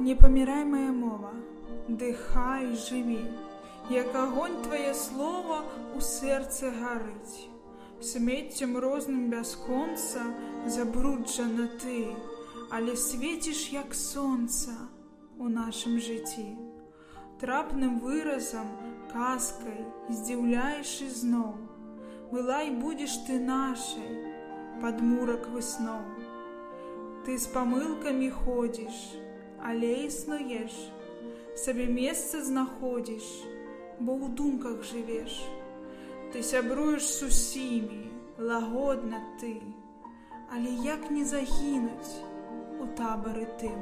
Не памірай моя мова, дыхай жыві, як агонь твае слова у сэрцы гарыць. Смеццем розным бясконца забруджана ты, але свеціш як сонца у нашым жыцці. Трапным выразам, казкай здзіўляеш ізноў. Была і будзеш ты нашай, падмурак высноў. Ты з памылкамі ходзіш, але існуеш, сабе месца знаходзіш, бо ў думках жывеш. Ты сябруеш з усімі, лагодна ты, але як не загінуць у табары тым.